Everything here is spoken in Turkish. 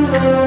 Müzik